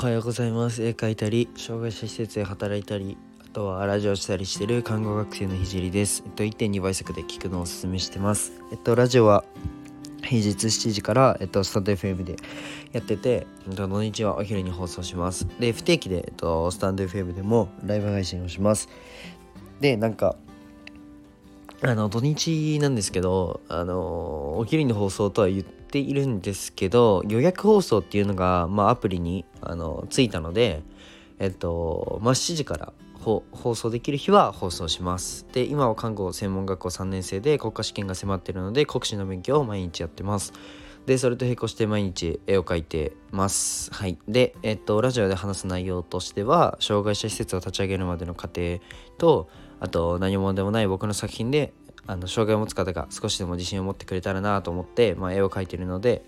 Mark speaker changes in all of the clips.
Speaker 1: はようございます。絵描いたり障害者施設で働いたりあとはラジオしたりしてる看護学生のひじりです。えっと1.2倍速で聞くのをおすすめしてます。えっとラジオは平日7時から、えっと、スタンド FM でやってて、えっと、土日はお昼に放送します。で不定期で、えっと、スタンド FM でもライブ配信をします。でなんかあの土日なんですけどあのお昼に放送とは言っているんですけど予約放送っていうのが、まあ、アプリにあのついたのでえっとまあ7時から放送できる日は放送します。で今は看護専門学校3年生で国家試験が迫ってるので国試の勉強を毎日やってます。でそれと並行して毎日絵を描いてます。はい。でえっとラジオで話す内容としては障害者施設を立ち上げるまでの過程とあと何者でもない僕の作品であの障害を持つ方が少しでも自信を持ってくれたらなと思って、まあ、絵を描いてるので、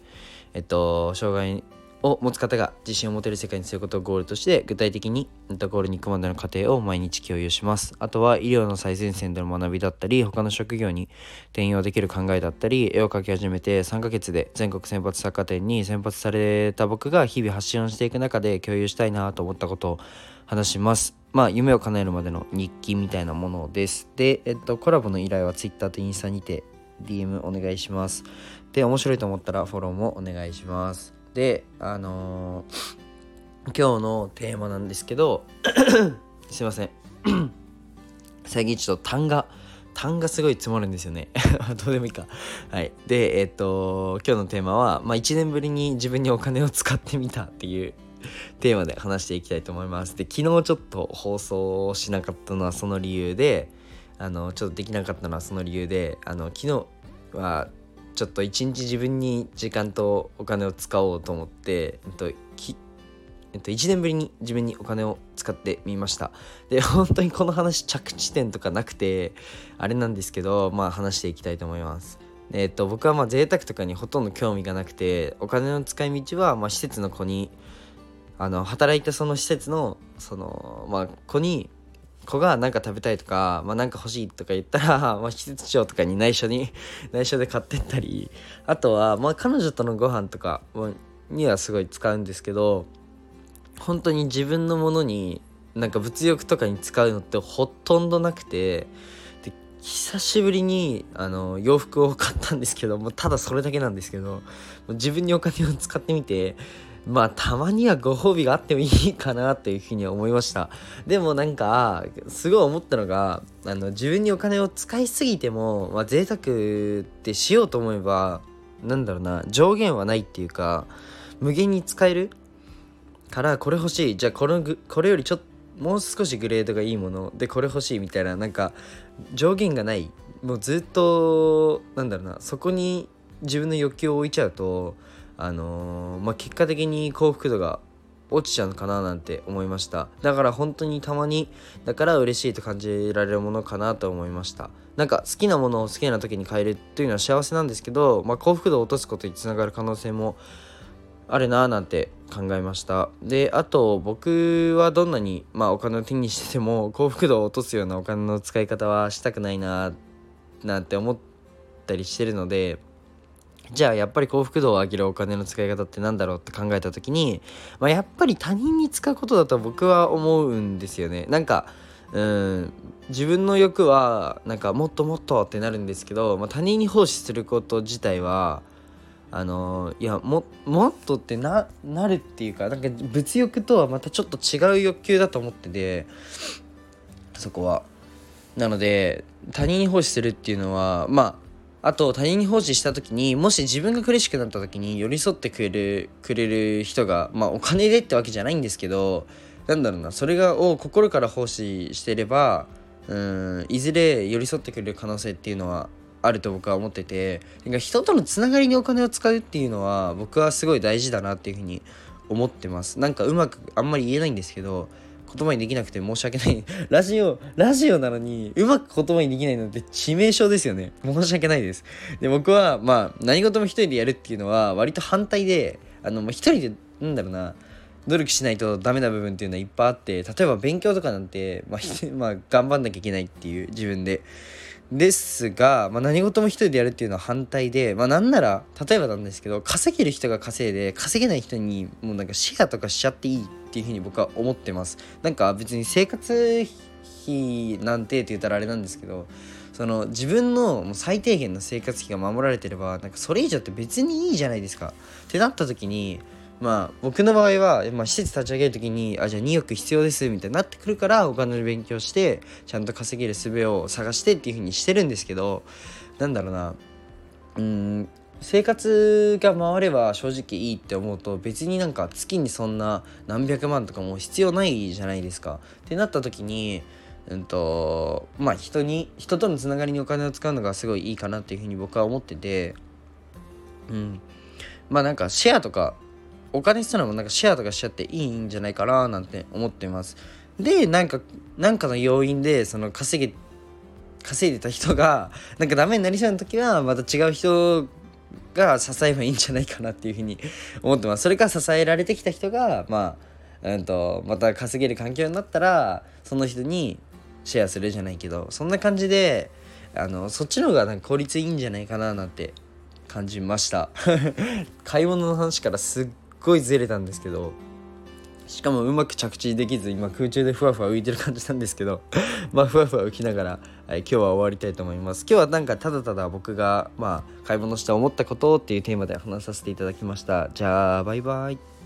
Speaker 1: えっと、障害を持つ方が自信を持てる世界にすることをゴールとして具体的にゴールに行くまでの過程を毎日共有します。あとは医療の最前線での学びだったり他の職業に転用できる考えだったり絵を描き始めて3ヶ月で全国選抜作家展に選抜された僕が日々発信をしていく中で共有したいなと思ったことを話します。まあ夢を叶えるまでの日記みたいなものです。でえっとコラボの依頼は Twitter とインスタにて DM お願いします。で面白いと思ったらフォローもお願いします。であのー、今日のテーマなんですけど すいません。最近ちょっと単が単がすごい積もるんですよね。どうでもいいか。はい。でえっ、と今日のテーマは、まあ、1年ぶりに自分にお金を使ってみたっていう テーマで話していきたいと思います。で昨日ちょっと放送しなかったのはその理由であのちょっとできなかったのはその理由であの昨日はちょっと一日自分に時間とお金を使おうと思って、えっときえっと、1年ぶりに自分にお金を使ってみました。で 本当にこの話着地点とかなくてあれなんですけどまあ話していきたいと思います。えっと僕はまあ贅沢とかにほとんど興味がなくてお金の使い道はまあ施設の子にあの働いたその施設のそのまあ子に子が何か食べたいとか、まあ、なんか欲しいとか言ったら、まあ、施設長とかに内緒に 内緒で買ってったり。あとは、まあ、彼女とのご飯とかにはすごい使うんですけど本当に自分のものになんか物欲とかに使うのってほとんどなくてで久しぶりにあの洋服を買ったんですけどもただそれだけなんですけど自分にお金を使ってみてまあたまにはご褒美があってもいいかなというふうに思いました。でもなんかすごい思ったのがあの自分にお金を使いすぎても、まあ、贅沢ってしようと思えばなんだろうな上限はないっていうか無限に使える？からこれ欲しい。じゃあこのこれよりちょっともう少しグレードがいいもの。でこれ欲しい。みたいななんか上限がない。もうずっとなんだろうなそこに自分の欲求を置いちゃうとあのー、まあ、結果的に幸福度が落ちちゃうのかななんて思いました。だから本当にたまにだから嬉しいと感じられるものかなと思いました。なんか好きなものを好きな時に変えるというのは幸せなんですけど、まあ、幸福度を落とすことにつながる可能性もあるななんて考えました。であと僕はどんなに、まあ、お金を手にしてても幸福度を落とすようなお金の使い方はしたくないななんて思ったりしてるのでじゃあやっぱり幸福度を上げるお金の使い方って何だろうって考えた時に、まあ、やっぱり他人に使うことだと僕は思うんですよねなんかうん自分の欲はなんかもっともっとってなるんですけど、まあ、他人に奉仕すること自体はあのいやももっとってななるっていうかなんか物欲とはまたちょっと違う欲求だと思っててそこは。なので他人に奉仕するっていうのはまああと他人に奉仕した時にもし自分が苦しくなった時に寄り添ってくれるくれる人がまあお金でってわけじゃないんですけどなんだろうなそれがを心から奉仕してればうんいずれ寄り添ってくれる可能性っていうのはあると僕は思っててか人とのつながりにお金を使うっていうのは僕はすごい大事だなっていうふうに思ってます。なんかうまくあんまり言えないんですけど言葉にできなくて申し訳ない。ラジオラジオなのにうまく言葉にできないのって致命傷ですよね。申し訳ないです。で僕はまあ何事も一人でやるっていうのは割と反対であの、まあ、一人でなんだろうな努力しないとダメな部分っていうのはいっぱいあって例えば勉強とかなんて、まあ、まあ頑張んなきゃいけないっていう自分で。ですが、まあ、何事も一人でやるっていうのは反対で、まあ、なんなら例えばなんですけど稼げる人が稼いで稼げない人にもうなんかシェアとかしちゃっていいっていうふうに僕は思ってます。なんか別に生活費なんてって言ったらあれなんですけどその自分の最低限の生活費が守られてればなんかそれ以上って別にいいじゃないですか。ってなった時にまあ僕の場合は、まあ、施設立ち上げる時にあじゃあ2億必要ですみたいになってくるからお金の勉強してちゃんと稼げる術を探してっていう風にしてるんですけどなんだろうなうん生活が回れば正直いいって思うと別になんか月にそんな何百万とかも必要ないじゃないですか。ってなった時にうんとまあ人に人とのつながりにお金を使うのがすごいいいかなっていうふうに僕は思っててうんまあなんかシェアとかお金したらもなんかシェアとかしちゃっていいんじゃないかななんて思ってます。でなんかなんかの要因でその稼げ稼いでた人が なんかダメになりそうな時はまた違う人が支えばいいんじゃないかなっていうふうに思ってます。それか支えられてきた人がまあうんとまた稼げる環境になったらその人にシェアするじゃないけどそんな感じであのそっちの方がなんか効率いいんじゃないかななんて感じました。買い物の話からすっごいずれたんですけどしかもうまく着地できず今空中でふわふわ浮いてる感じなんですけど まあふわふわ浮きながら、はい、今日は終わりたいと思います。今日はなんかただただ僕がまあ買い物して思ったことっていうテーマで話させていただきました。じゃあバイバイ。